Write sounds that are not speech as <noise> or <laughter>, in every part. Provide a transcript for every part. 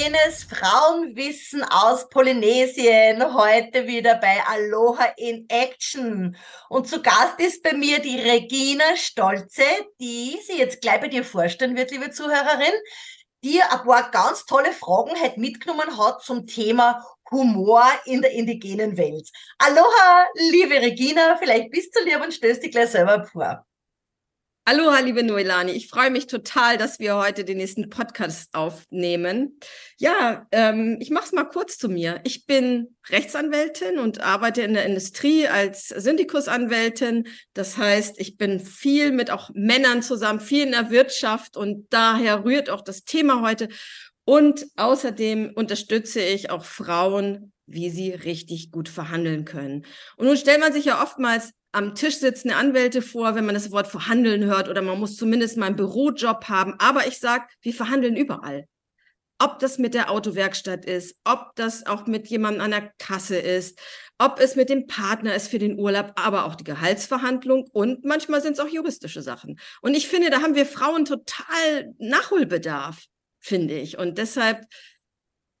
indigenes Frauenwissen aus Polynesien heute wieder bei Aloha in Action. Und zu Gast ist bei mir die Regina Stolze, die sie jetzt gleich bei dir vorstellen wird, liebe Zuhörerin, die ein paar ganz tolle Fragen heute mitgenommen hat zum Thema Humor in der indigenen Welt. Aloha, liebe Regina, vielleicht bist du lieb und stößt dich gleich selber vor. Aloha, liebe Noelani. Ich freue mich total, dass wir heute den nächsten Podcast aufnehmen. Ja, ähm, ich mache es mal kurz zu mir. Ich bin Rechtsanwältin und arbeite in der Industrie als Syndikusanwältin. Das heißt, ich bin viel mit auch Männern zusammen, viel in der Wirtschaft und daher rührt auch das Thema heute. Und außerdem unterstütze ich auch Frauen, wie sie richtig gut verhandeln können. Und nun stellt man sich ja oftmals am Tisch sitzende Anwälte vor, wenn man das Wort verhandeln hört oder man muss zumindest mal einen Bürojob haben. Aber ich sage, wir verhandeln überall. Ob das mit der Autowerkstatt ist, ob das auch mit jemandem an der Kasse ist, ob es mit dem Partner ist für den Urlaub, aber auch die Gehaltsverhandlung und manchmal sind es auch juristische Sachen. Und ich finde, da haben wir Frauen total Nachholbedarf, finde ich. Und deshalb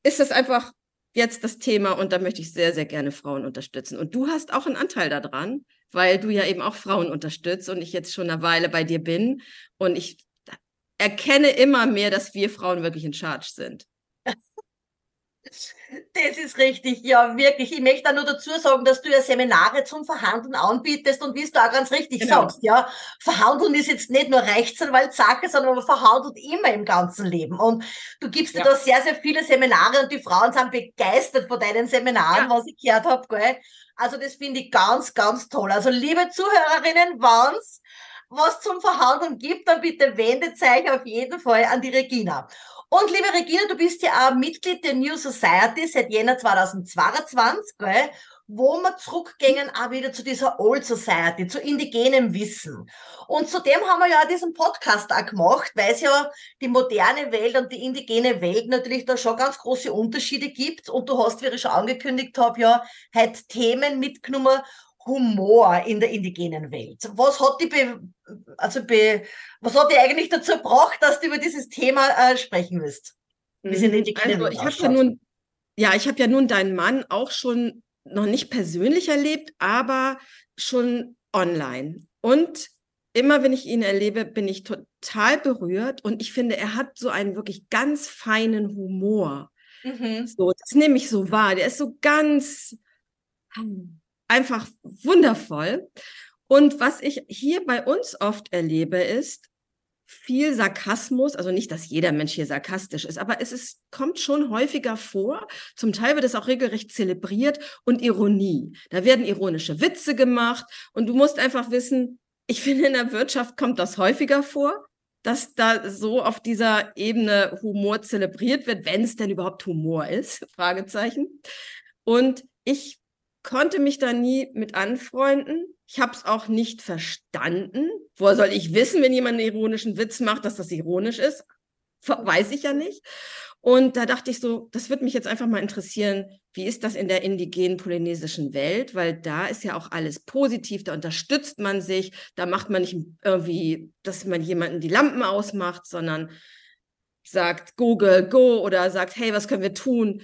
ist das einfach jetzt das Thema und da möchte ich sehr, sehr gerne Frauen unterstützen. Und du hast auch einen Anteil daran, weil du ja eben auch Frauen unterstützt und ich jetzt schon eine Weile bei dir bin. Und ich erkenne immer mehr, dass wir Frauen wirklich in Charge sind. Das ist richtig, ja, wirklich. Ich möchte da nur dazu sagen, dass du ja Seminare zum Verhandeln anbietest und wie es du auch ganz richtig genau. sagst, ja. Verhandeln ist jetzt nicht nur Rechtsanwaltssache, sondern man verhandelt immer im ganzen Leben. Und du gibst ja. dir da sehr, sehr viele Seminare und die Frauen sind begeistert von deinen Seminaren, ja. was ich gehört habe, gell. Also das finde ich ganz, ganz toll. Also liebe Zuhörerinnen, wenn's was zum Verhandeln gibt, dann bitte wendet euch auf jeden Fall an die Regina. Und liebe Regina, du bist ja auch Mitglied der New Society seit Jänner 2022, gell? wo wir zurückgehen auch wieder zu dieser Old Society, zu indigenem Wissen. Und zudem haben wir ja diesen Podcast auch gemacht, weil es ja die moderne Welt und die indigene Welt natürlich da schon ganz große Unterschiede gibt. Und du hast, wie ich schon angekündigt habe, ja halt Themen mitgenommen, Humor in der indigenen Welt. Was hat die, be, also be, was hat die eigentlich dazu gebracht, dass du über dieses Thema äh, sprechen willst? Mhm. also, ich habe ja nun, ja, ich habe ja nun deinen Mann auch schon noch nicht persönlich erlebt, aber schon online. Und immer wenn ich ihn erlebe, bin ich total berührt und ich finde, er hat so einen wirklich ganz feinen Humor. Mhm. So, das nehme ich so wahr. Der ist so ganz einfach wundervoll. Und was ich hier bei uns oft erlebe, ist viel Sarkasmus, also nicht, dass jeder Mensch hier sarkastisch ist, aber es ist, kommt schon häufiger vor. Zum Teil wird es auch regelrecht zelebriert und Ironie. Da werden ironische Witze gemacht und du musst einfach wissen, ich finde, in der Wirtschaft kommt das häufiger vor, dass da so auf dieser Ebene Humor zelebriert wird, wenn es denn überhaupt Humor ist, <laughs> Fragezeichen. Und ich konnte mich da nie mit anfreunden. Ich habe es auch nicht verstanden. Woher soll ich wissen, wenn jemand einen ironischen Witz macht, dass das ironisch ist? Weiß ich ja nicht. Und da dachte ich so, das würde mich jetzt einfach mal interessieren, wie ist das in der indigenen polynesischen Welt? Weil da ist ja auch alles positiv, da unterstützt man sich, da macht man nicht irgendwie, dass man jemanden die Lampen ausmacht, sondern sagt Google, go oder sagt, hey, was können wir tun?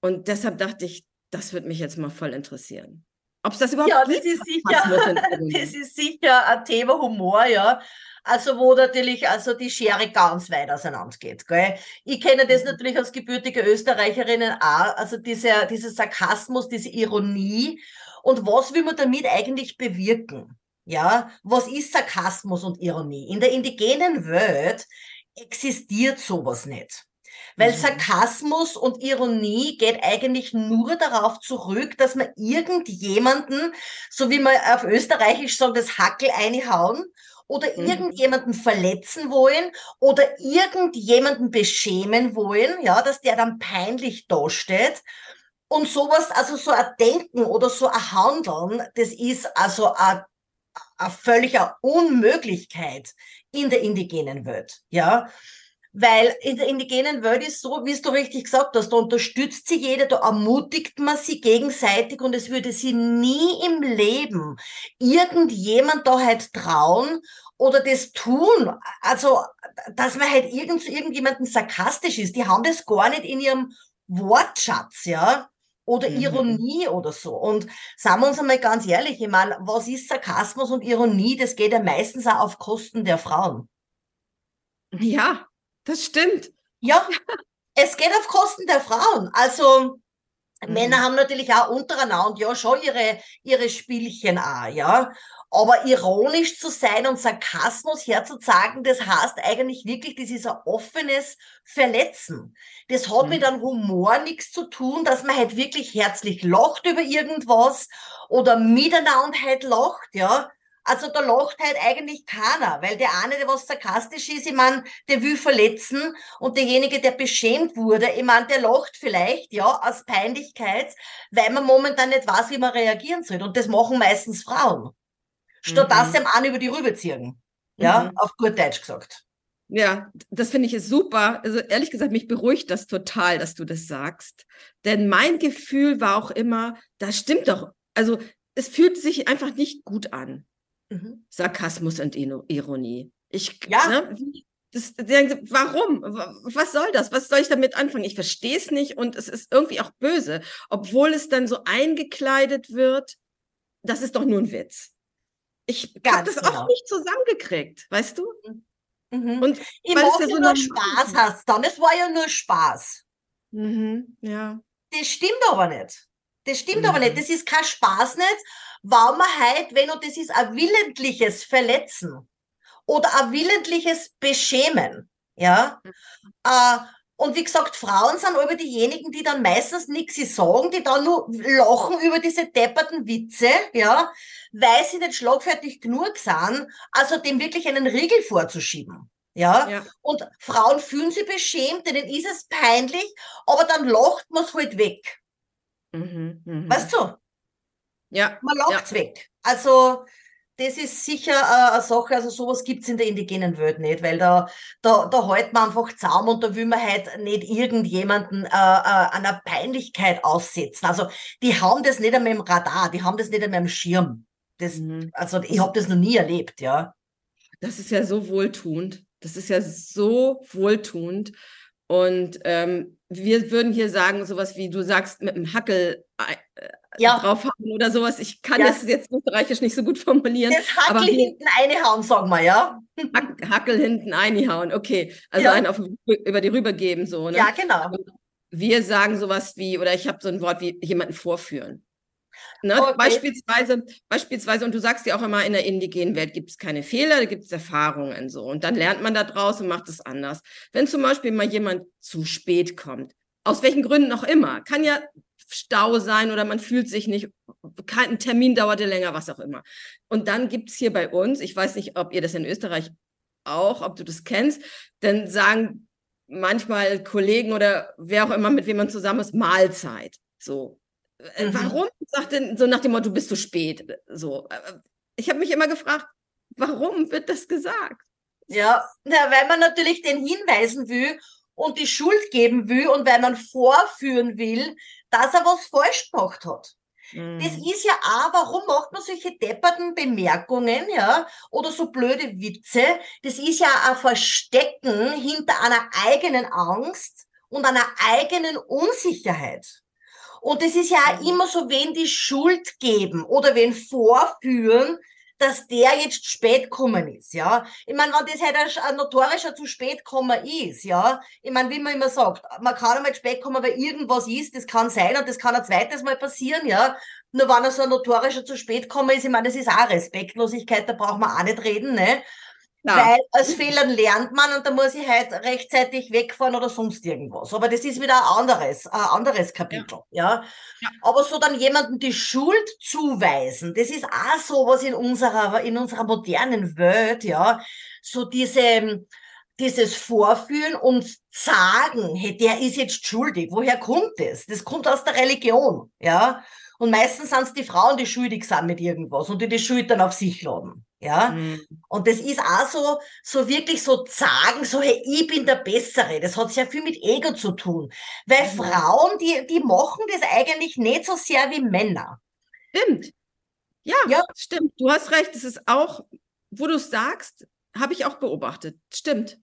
Und deshalb dachte ich, das würde mich jetzt mal voll interessieren. Ob es das überhaupt ja, das ist sicher, <laughs> das ist sicher ein Thema Humor, ja. Also wo natürlich also die Schere ganz weit auseinander geht. Gell? Ich kenne das mhm. natürlich als gebürtige Österreicherinnen auch, also dieser, dieser Sarkasmus, diese Ironie. Und was will man damit eigentlich bewirken? Ja, was ist Sarkasmus und Ironie? In der indigenen Welt existiert sowas nicht. Weil mhm. Sarkasmus und Ironie geht eigentlich nur darauf zurück, dass man irgendjemanden, so wie man auf Österreichisch sagt, das Hackel einhauen oder mhm. irgendjemanden verletzen wollen oder irgendjemanden beschämen wollen, ja, dass der dann peinlich dasteht. Und sowas, also so ein Denken oder so ein Handeln, das ist also eine, eine völlige Unmöglichkeit in der indigenen Welt, ja. Weil in der indigenen Welt ist so, wie es du richtig gesagt hast, da unterstützt sie jeder, da ermutigt man sie gegenseitig und es würde sie nie im Leben irgendjemand da halt trauen oder das tun, also dass man halt irgend zu irgendjemandem sarkastisch ist, die haben das gar nicht in ihrem Wortschatz, ja, oder mhm. Ironie oder so. Und sagen wir uns einmal ganz ehrlich, ich meine, was ist Sarkasmus und Ironie? Das geht ja meistens auch auf Kosten der Frauen. Ja, das stimmt. Ja, es geht auf Kosten der Frauen. Also mhm. Männer haben natürlich auch untereinander ja schon ihre, ihre Spielchen auch, ja. Aber ironisch zu sein und Sarkasmus herzuzagen, das heißt eigentlich wirklich, das ist ein offenes Verletzen. Das hat mhm. mit einem Humor nichts zu tun, dass man halt wirklich herzlich lacht über irgendwas oder miteinander halt lacht, ja. Also da lacht halt eigentlich keiner, weil der eine, der was sarkastisch ist, ich meine, der will verletzen und derjenige, der beschämt wurde, ich meine, der lacht vielleicht, ja, aus Peinlichkeit, weil man momentan nicht weiß, wie man reagieren soll. Und das machen meistens Frauen. Statt mhm. dass sie an über die Rübe ziehen. Ja, mhm. auf gut Deutsch gesagt. Ja, das finde ich ist super. Also ehrlich gesagt, mich beruhigt das total, dass du das sagst. Denn mein Gefühl war auch immer, das stimmt doch. Also es fühlt sich einfach nicht gut an. Mhm. Sarkasmus und Ironie. Ich, ja. Ne, das, warum? Was soll das? Was soll ich damit anfangen? Ich verstehe es nicht und es ist irgendwie auch böse, obwohl es dann so eingekleidet wird. Das ist doch nur ein Witz. Ich habe das genau. auch nicht zusammengekriegt, weißt du? Mhm. Und ich weil es ja so nur Spaß hast dann. Es war ja nur Spaß. Mhm. Ja. Das stimmt aber nicht. Das stimmt mhm. aber nicht. Das ist kein Spaß nicht, man halt, wenn und das ist ein willentliches Verletzen oder ein willentliches Beschämen. Ja. Mhm. Äh, und wie gesagt, Frauen sind aber diejenigen, die dann meistens nichts sagen, die dann nur lachen über diese depperten Witze, ja, weil sie nicht schlagfertig genug sind, also dem wirklich einen Riegel vorzuschieben. Ja? ja. Und Frauen fühlen sich beschämt, denen ist es peinlich, aber dann lacht man es halt weg. Mhm, mh. Weißt du? Ja. Man lacht ja. weg. Also, das ist sicher äh, eine Sache, also sowas gibt's in der indigenen Welt nicht, weil da, da, da hält man einfach Zaum und da will man halt nicht irgendjemanden äh, äh, einer Peinlichkeit aussetzen. Also die haben das nicht einmal im Radar, die haben das nicht einmal im Schirm. Das, mhm. Also ich habe das noch nie erlebt, ja. Das ist ja so wohltuend. Das ist ja so wohltuend. Und ähm, wir würden hier sagen, sowas wie du sagst, mit dem Hackel äh, ja. draufhauen oder sowas. Ich kann ja. das jetzt österreichisch nicht so gut formulieren. Das Hackel aber hinten einhauen, sagen wir, ja. Hackel hinten einhauen, okay. Also ja. einen auf, über die rüber geben, so. Ne? Ja, genau. Wir sagen sowas wie, oder ich habe so ein Wort wie jemanden vorführen. Ne? Okay. Beispielsweise, beispielsweise, und du sagst ja auch immer, in der indigenen Welt gibt es keine Fehler, da gibt es Erfahrungen so. Und dann lernt man da draus und macht es anders. Wenn zum Beispiel mal jemand zu spät kommt, aus welchen Gründen auch immer, kann ja Stau sein oder man fühlt sich nicht, kein Termin dauerte länger, was auch immer. Und dann gibt es hier bei uns, ich weiß nicht, ob ihr das in Österreich auch, ob du das kennst, dann sagen manchmal Kollegen oder wer auch immer, mit wem man zusammen ist, Mahlzeit. So. Äh, mhm. Warum? Sagt denn so nach dem Motto, du bist zu spät. So. Äh, ich habe mich immer gefragt, warum wird das gesagt? Ja, na, weil man natürlich den hinweisen will und die Schuld geben will und weil man vorführen will, dass er was falsch gemacht hat. Mhm. Das ist ja auch, warum macht man solche depperten Bemerkungen, ja, oder so blöde Witze? Das ist ja ein Verstecken hinter einer eigenen Angst und einer eigenen Unsicherheit. Und das ist ja auch mhm. immer so, wenn die Schuld geben oder wenn vorführen, dass der jetzt spät kommen ist, ja. Ich meine, wenn das halt ein, ein notorischer zu spät kommen ist, ja. Ich meine, wie man immer sagt, man kann einmal spät kommen, weil irgendwas ist, das kann sein und das kann ein zweites Mal passieren, ja. Nur wenn er so ein notorischer zu spät kommen ist, ich meine, das ist auch Respektlosigkeit, da braucht man auch nicht reden, ne. Ja. Weil aus Fehlern lernt man und da muss ich halt rechtzeitig wegfahren oder sonst irgendwas. Aber das ist wieder ein anderes, ein anderes Kapitel, ja. ja. Aber so dann jemanden die Schuld zuweisen, das ist auch so was in unserer, in unserer modernen Welt, ja. So diese, dieses Vorführen und sagen, hey, der ist jetzt schuldig. Woher kommt das? Das kommt aus der Religion, ja. Und meistens sind es die Frauen, die schuldig sind mit irgendwas und die die Schuld dann auf sich laden. Ja. Mhm. Und das ist auch so, so wirklich so sagen, so, hey, ich bin der Bessere. Das hat sehr viel mit Ego zu tun. Weil mhm. Frauen, die, die machen das eigentlich nicht so sehr wie Männer. Stimmt. Ja, ja, stimmt. Du hast recht. Es ist auch wo du sagst, habe ich auch beobachtet. Stimmt.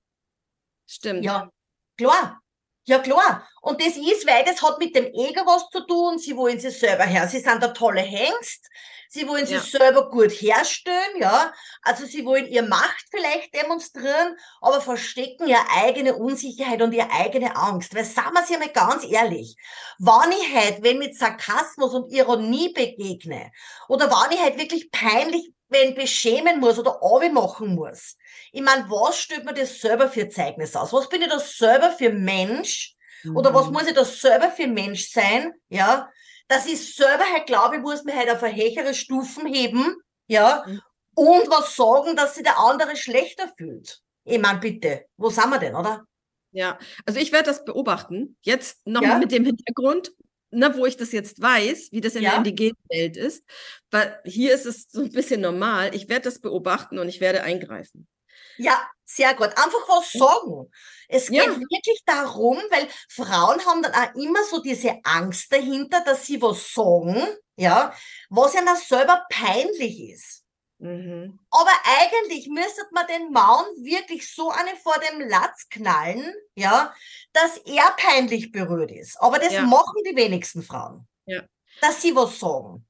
Stimmt. Ja, klar. Ja, klar. Und das ist, weil das hat mit dem Ego was zu tun. Sie wollen sich selber her. Sie sind der tolle Hengst. Sie wollen sich ja. selber gut herstellen, ja. Also sie wollen ihr Macht vielleicht demonstrieren, aber verstecken ihre eigene Unsicherheit und ihre eigene Angst. Weil sagen wir sie einmal ganz ehrlich, wann ich halt, wenn mit Sarkasmus und Ironie begegne, oder wann ich halt wirklich peinlich wenn beschämen muss oder machen muss. Ich meine, was stellt mir das selber für Zeugnis aus? Was bin ich da selber für Mensch? Mhm. Oder was mhm. muss ich da selber für Mensch sein? Ja, dass ich selber halt glaube, ich muss mich halt auf eine höhere Stufen heben, ja, mhm. und was sagen, dass sich der andere schlechter fühlt. Ich meine, bitte, wo sind wir denn, oder? Ja, also ich werde das beobachten, jetzt noch ja? mit dem Hintergrund, ne, wo ich das jetzt weiß, wie das in ja. der indigenen Welt ist. Weil hier ist es so ein bisschen normal. Ich werde das beobachten und ich werde eingreifen. Ja, sehr gut. Einfach was sagen. Es geht ja. wirklich darum, weil Frauen haben dann auch immer so diese Angst dahinter, dass sie was sagen, ja, was ihnen selber peinlich ist. Mhm. Aber eigentlich müsste man den Mann wirklich so eine vor dem Latz knallen, ja, dass er peinlich berührt ist. Aber das ja. machen die wenigsten Frauen. Ja. Dass sie was sagen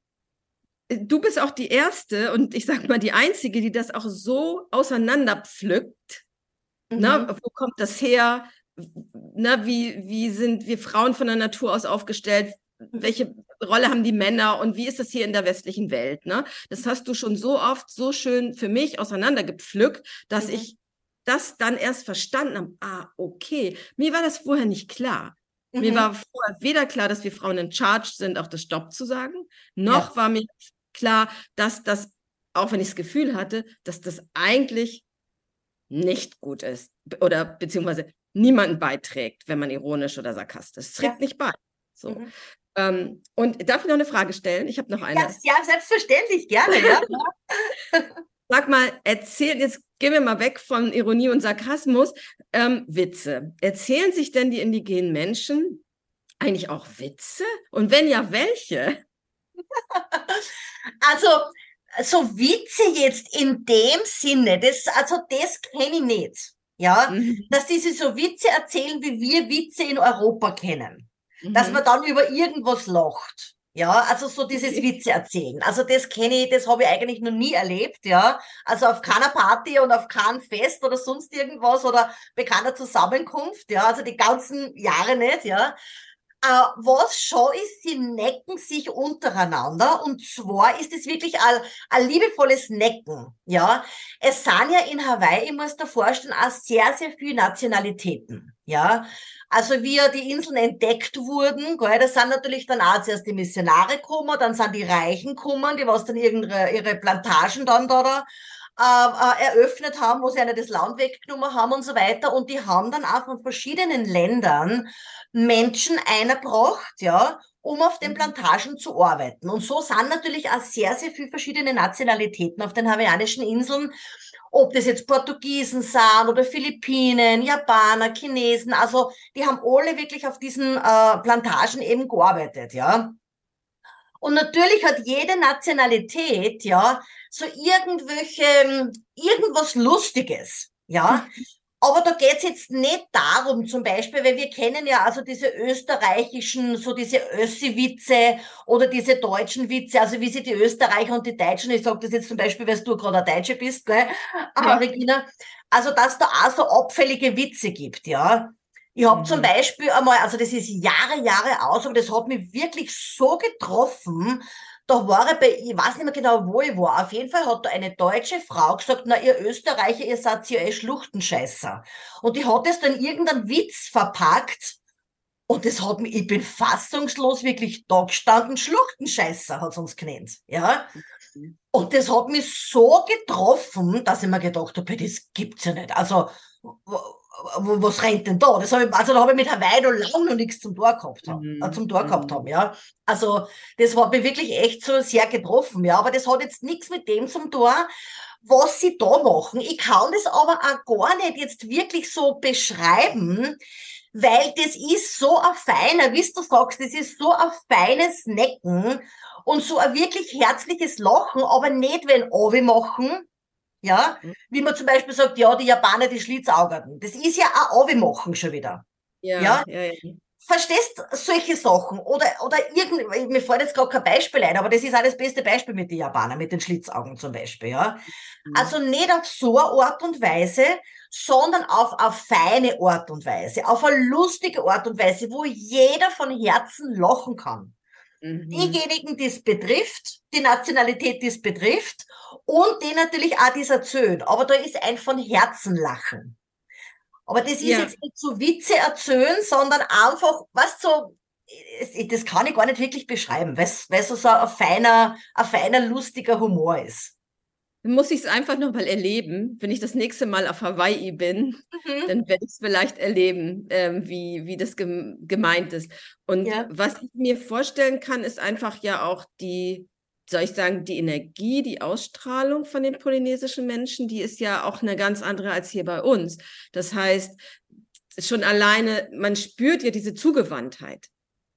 du bist auch die erste und ich sag mal die einzige, die das auch so auseinanderpflückt. Mhm. Na, wo kommt das her? Na, wie, wie sind wir Frauen von der Natur aus aufgestellt? Welche Rolle haben die Männer und wie ist das hier in der westlichen Welt? Ne? Das hast du schon so oft so schön für mich auseinandergepflückt, dass mhm. ich das dann erst verstanden habe. Ah, okay. Mir war das vorher nicht klar. Mhm. Mir war vorher weder klar, dass wir Frauen in Charge sind, auch das Stopp zu sagen, noch ja. war mir klar, dass das, auch wenn ich das Gefühl hatte, dass das eigentlich nicht gut ist oder beziehungsweise niemanden beiträgt, wenn man ironisch oder sarkastisch. Es trägt ja. nicht bei. So. Mhm. Ähm, und darf ich noch eine Frage stellen? Ich habe noch eine. Ja, ja selbstverständlich, gerne. Ja. <laughs> <laughs> Sag mal, erzähl, jetzt gehen wir mal weg von Ironie und Sarkasmus. Ähm, Witze. Erzählen sich denn die indigenen Menschen eigentlich auch Witze? Und wenn ja, welche? <laughs> Also, so Witze jetzt in dem Sinne, das, also das kenne ich nicht. Ja, mhm. dass diese so Witze erzählen, wie wir Witze in Europa kennen. Mhm. Dass man dann über irgendwas lacht. Ja, also so dieses Witze erzählen. Also das kenne ich, das habe ich eigentlich noch nie erlebt, ja. Also auf keiner Party und auf keinem Fest oder sonst irgendwas oder bei keiner Zusammenkunft, ja. Also die ganzen Jahre nicht, ja. Uh, was schon ist, sie necken sich untereinander und zwar ist es wirklich ein, ein liebevolles Necken, ja. Es sind ja in Hawaii, ich muss da vorstellen, auch sehr, sehr viele Nationalitäten, ja. Also wie die Inseln entdeckt wurden, gell, das sind natürlich dann auch zuerst die Missionare gekommen, dann sind die Reichen gekommen, die was dann ihre, ihre Plantagen dann da, da äh, äh, eröffnet haben, wo sie eine das Land weggenommen haben und so weiter. Und die haben dann auch von verschiedenen Ländern Menschen eingebracht, ja, um auf den mhm. Plantagen zu arbeiten. Und so sind natürlich auch sehr, sehr viele verschiedene Nationalitäten auf den hawaiianischen Inseln. Ob das jetzt Portugiesen sind oder Philippinen, Japaner, Chinesen, also die haben alle wirklich auf diesen äh, Plantagen eben gearbeitet, ja. Und natürlich hat jede Nationalität, ja, so irgendwelche, irgendwas Lustiges, ja. <laughs> Aber da geht's jetzt nicht darum, zum Beispiel, weil wir kennen ja also diese österreichischen, so diese Össi-Witze oder diese deutschen Witze, also wie sie die Österreicher und die Deutschen, ich sage das jetzt zum Beispiel, weil du gerade eine Deutsche bist, gell, ja. Regina, also dass da auch so abfällige Witze gibt, ja. Ich habe mhm. zum Beispiel einmal, also das ist Jahre, Jahre aus, aber das hat mich wirklich so getroffen, da war er bei, ich weiß nicht mehr genau, wo ich war. Auf jeden Fall hat da eine deutsche Frau gesagt, na, ihr Österreicher, ihr seid ja eh Schluchtenscheißer. Und die hat es dann irgendeinen Witz verpackt. Und das hat mich, ich bin fassungslos wirklich da gestanden, Schluchtenscheißer hat uns genannt, ja. Und das hat mich so getroffen, dass ich mir gedacht habe, das gibt's ja nicht. Also, was rennt denn da? Das hab ich, also da habe ich mit Hawaii noch lange noch nichts zum Tor gehabt haben, äh, zum Tor gehabt mhm. haben, ja. Also das hat mich wirklich echt so sehr getroffen, ja. Aber das hat jetzt nichts mit dem zum Tor, was sie da machen. Ich kann das aber auch gar nicht jetzt wirklich so beschreiben, weil das ist so ein feiner, wie du sagst, das ist so ein feines Necken und so ein wirklich herzliches Lachen, aber nicht wenn Ovi machen, Ja, mhm. wie man zum Beispiel sagt, ja, die Japaner, die Schlitzaugerten. Das ist ja auch machen schon wieder. Ja, ja, ja. ja. Verstehst solche Sachen? Oder, oder irgend, mir fällt jetzt gar kein Beispiel ein, aber das ist auch das beste Beispiel mit den Japanern, mit den Schlitzaugen zum Beispiel, ja. Mhm. Also nicht auf so eine Art und Weise, sondern auf eine feine Art und Weise, auf eine lustige Art und Weise, wo jeder von Herzen lachen kann. Mhm. Diejenigen, die es betrifft, die Nationalität, die es betrifft und die natürlich auch das erzählen. Aber da ist ein von Herzen Lachen. Aber das ist ja. jetzt nicht so Witze erzählen, sondern einfach, was so, das kann ich gar nicht wirklich beschreiben, weil es so, so ein feiner, ein feiner, lustiger Humor ist muss ich es einfach noch mal erleben. Wenn ich das nächste Mal auf Hawaii bin, mhm. dann werde ich es vielleicht erleben, ähm, wie, wie das gem gemeint ist. Und ja. was ich mir vorstellen kann, ist einfach ja auch die, soll ich sagen, die Energie, die Ausstrahlung von den polynesischen Menschen, die ist ja auch eine ganz andere als hier bei uns. Das heißt, schon alleine, man spürt ja diese Zugewandtheit.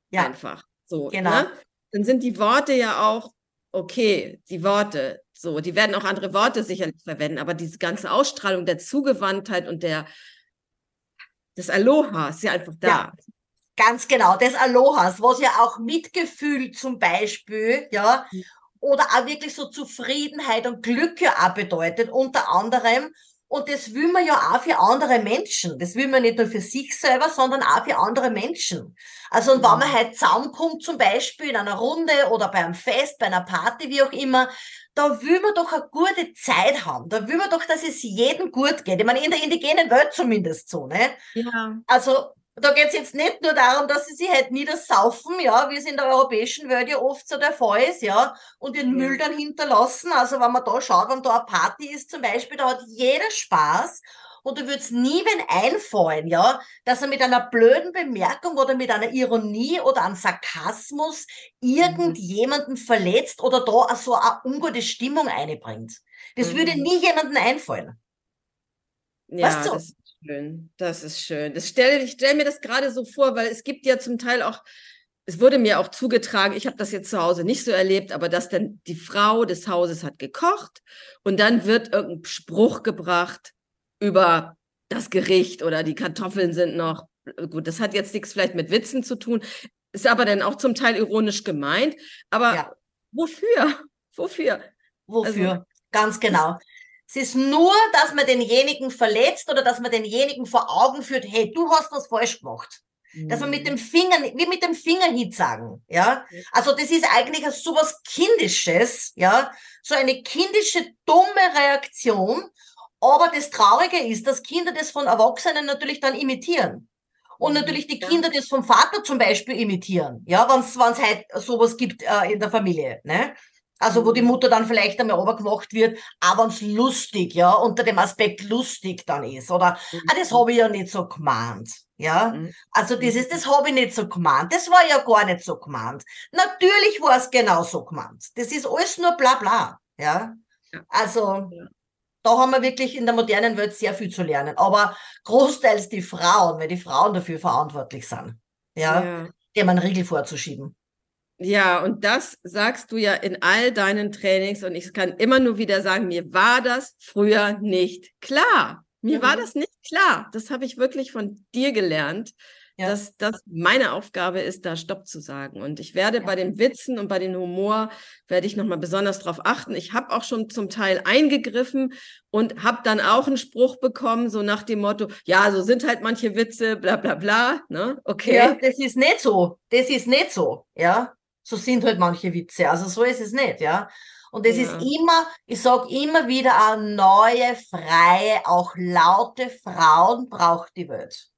Ja. Einfach. So, genau. Ne? Dann sind die Worte ja auch okay, die Worte, so, die werden auch andere Worte sicherlich verwenden, aber diese ganze Ausstrahlung der Zugewandtheit und der des Aloha ist ja einfach da. Ja, ganz genau, des Alohas, was ja auch Mitgefühl zum Beispiel, ja, mhm. Oder auch wirklich so Zufriedenheit und Glück ja auch bedeutet, unter anderem. Und das will man ja auch für andere Menschen. Das will man nicht nur für sich selber, sondern auch für andere Menschen. Also, und wenn man halt zusammenkommt, zum Beispiel in einer Runde oder beim Fest, bei einer Party, wie auch immer, da will man doch eine gute Zeit haben. Da will man doch, dass es jedem gut geht. Ich meine, in der indigenen Welt zumindest so, ne? Ja. Also, da geht es jetzt nicht nur darum, dass sie sich halt niedersaufen, ja, wie es in der europäischen Welt ja oft so der Fall ist, ja, und den mhm. Müll dann hinterlassen. Also wenn man da schaut, wenn da eine Party ist zum Beispiel, da hat jeder Spaß und du würdest nie wen einfallen, ja, dass er mit einer blöden Bemerkung oder mit einer Ironie oder einem Sarkasmus mhm. irgendjemanden mhm. verletzt oder da so eine ungute Stimmung einbringt. Das mhm. würde nie jemanden einfallen. Ja, weißt du? das schön. Das ist schön. Das stell, ich stelle mir das gerade so vor, weil es gibt ja zum Teil auch, es wurde mir auch zugetragen, ich habe das jetzt zu Hause nicht so erlebt, aber dass dann die Frau des Hauses hat gekocht und dann wird irgendein Spruch gebracht über das Gericht oder die Kartoffeln sind noch, gut, das hat jetzt nichts vielleicht mit Witzen zu tun, ist aber dann auch zum Teil ironisch gemeint. Aber ja. wofür? Wofür? Wofür? Also, Ganz genau. Es ist nur, dass man denjenigen verletzt oder dass man denjenigen vor Augen führt, hey, du hast was falsch gemacht. Mhm. Dass man mit mhm. dem Finger, wie mit dem Fingerhit sagen, ja. Also das ist eigentlich so was Kindisches, ja. So eine kindische, dumme Reaktion. Aber das Traurige ist, dass Kinder das von Erwachsenen natürlich dann imitieren. Und mhm. natürlich die Kinder das vom Vater zum Beispiel imitieren, ja, wenn es halt sowas gibt äh, in der Familie. Ne? Also wo die mhm. Mutter dann vielleicht einmal runtergemacht wird, aber wenn's lustig, ja, unter dem Aspekt lustig dann ist. Oder, mhm. ah, das habe ich ja nicht so gemeint. Ja, mhm. also dieses, das habe ich nicht so gemeint. Das war ja gar nicht so gemeint. Natürlich war es genau so gemeint. Das ist alles nur bla bla. Ja, also da haben wir wirklich in der modernen Welt sehr viel zu lernen. Aber großteils die Frauen, weil die Frauen dafür verantwortlich sind. Ja, ja. dem einen Riegel vorzuschieben. Ja, und das sagst du ja in all deinen Trainings und ich kann immer nur wieder sagen, mir war das früher nicht klar. Mir mhm. war das nicht klar. Das habe ich wirklich von dir gelernt, ja. dass das meine Aufgabe ist, da Stopp zu sagen. Und ich werde ja. bei den Witzen und bei dem Humor, werde ich nochmal besonders darauf achten. Ich habe auch schon zum Teil eingegriffen und habe dann auch einen Spruch bekommen, so nach dem Motto, ja, so sind halt manche Witze, bla bla bla. Ne? Okay. Ja, das ist nicht so. Das ist nicht so, ja so sind halt manche Witze. Also so ist es nicht, ja. Und es ja. ist immer, ich sag immer wieder, eine neue, freie, auch laute Frauen braucht die Welt.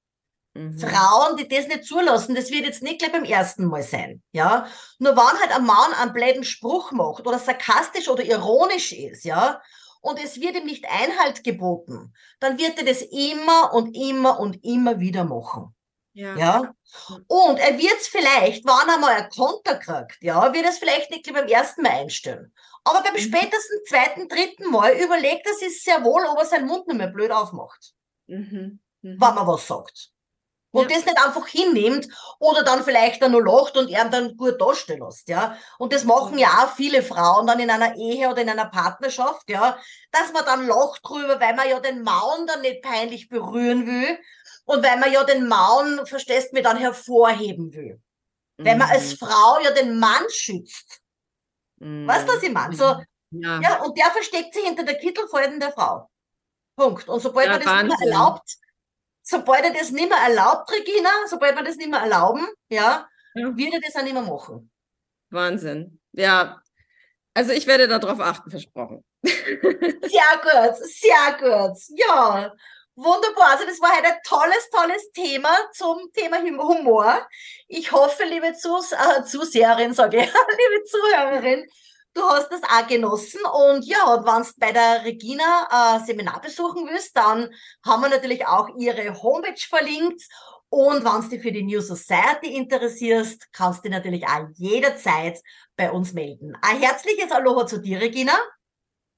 Mhm. Frauen, die das nicht zulassen, das wird jetzt nicht gleich beim ersten Mal sein, ja. Nur wenn halt ein Mann einen bläden Spruch macht oder sarkastisch oder ironisch ist, ja, und es wird ihm nicht Einhalt geboten, dann wird er das immer und immer und immer wieder machen. Ja. ja. Und er wird es vielleicht, wenn er mal ein Konter kriegt, ja, wird es vielleicht nicht beim ersten Mal einstellen. Aber beim mhm. spätesten zweiten, dritten Mal überlegt er sich sehr wohl, ob er seinen Mund nicht mehr blöd aufmacht. Mhm. Mhm. Wenn man was sagt. Und ja. das nicht einfach hinnimmt oder dann vielleicht dann nur lacht und er dann gut dastehen lässt, ja. Und das machen ja auch viele Frauen dann in einer Ehe oder in einer Partnerschaft, ja, dass man dann lacht drüber, weil man ja den Maun dann nicht peinlich berühren will und weil man ja den Maun, verstehst mir, dann hervorheben will. Mhm. Weil man als mhm. Frau ja den Mann schützt. Mhm. Weißt du, was ich meine? So, ja. ja, und der versteckt sich hinter der Kittelfalten der Frau. Punkt. Und sobald ja, man das Wahnsinn. nicht mehr erlaubt, sobald er das nicht mehr erlaubt, Regina, sobald wir das nicht mehr erlauben, ja, ja. wird er das auch nicht mehr machen. Wahnsinn. Ja. Also ich werde darauf achten, versprochen. <laughs> Sehr gut, sehr gut. Ja. Wunderbar. Also das war heute ein tolles, tolles Thema zum Thema Humor. Ich hoffe, liebe Zus äh, Zuseherin, sage ich, <laughs> liebe Zuhörerin, du hast das auch genossen. Und ja, und wenn du bei der Regina äh, Seminar besuchen willst, dann haben wir natürlich auch ihre Homepage verlinkt. Und wenn du dich für die New Society interessierst, kannst du dich natürlich auch jederzeit bei uns melden. Ein herzliches Aloha zu dir, Regina.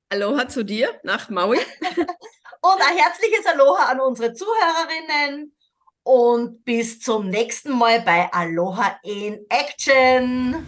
Aloha zu dir nach Maui. <laughs> und ein herzliches Aloha an unsere Zuhörerinnen. Und bis zum nächsten Mal bei Aloha in Action.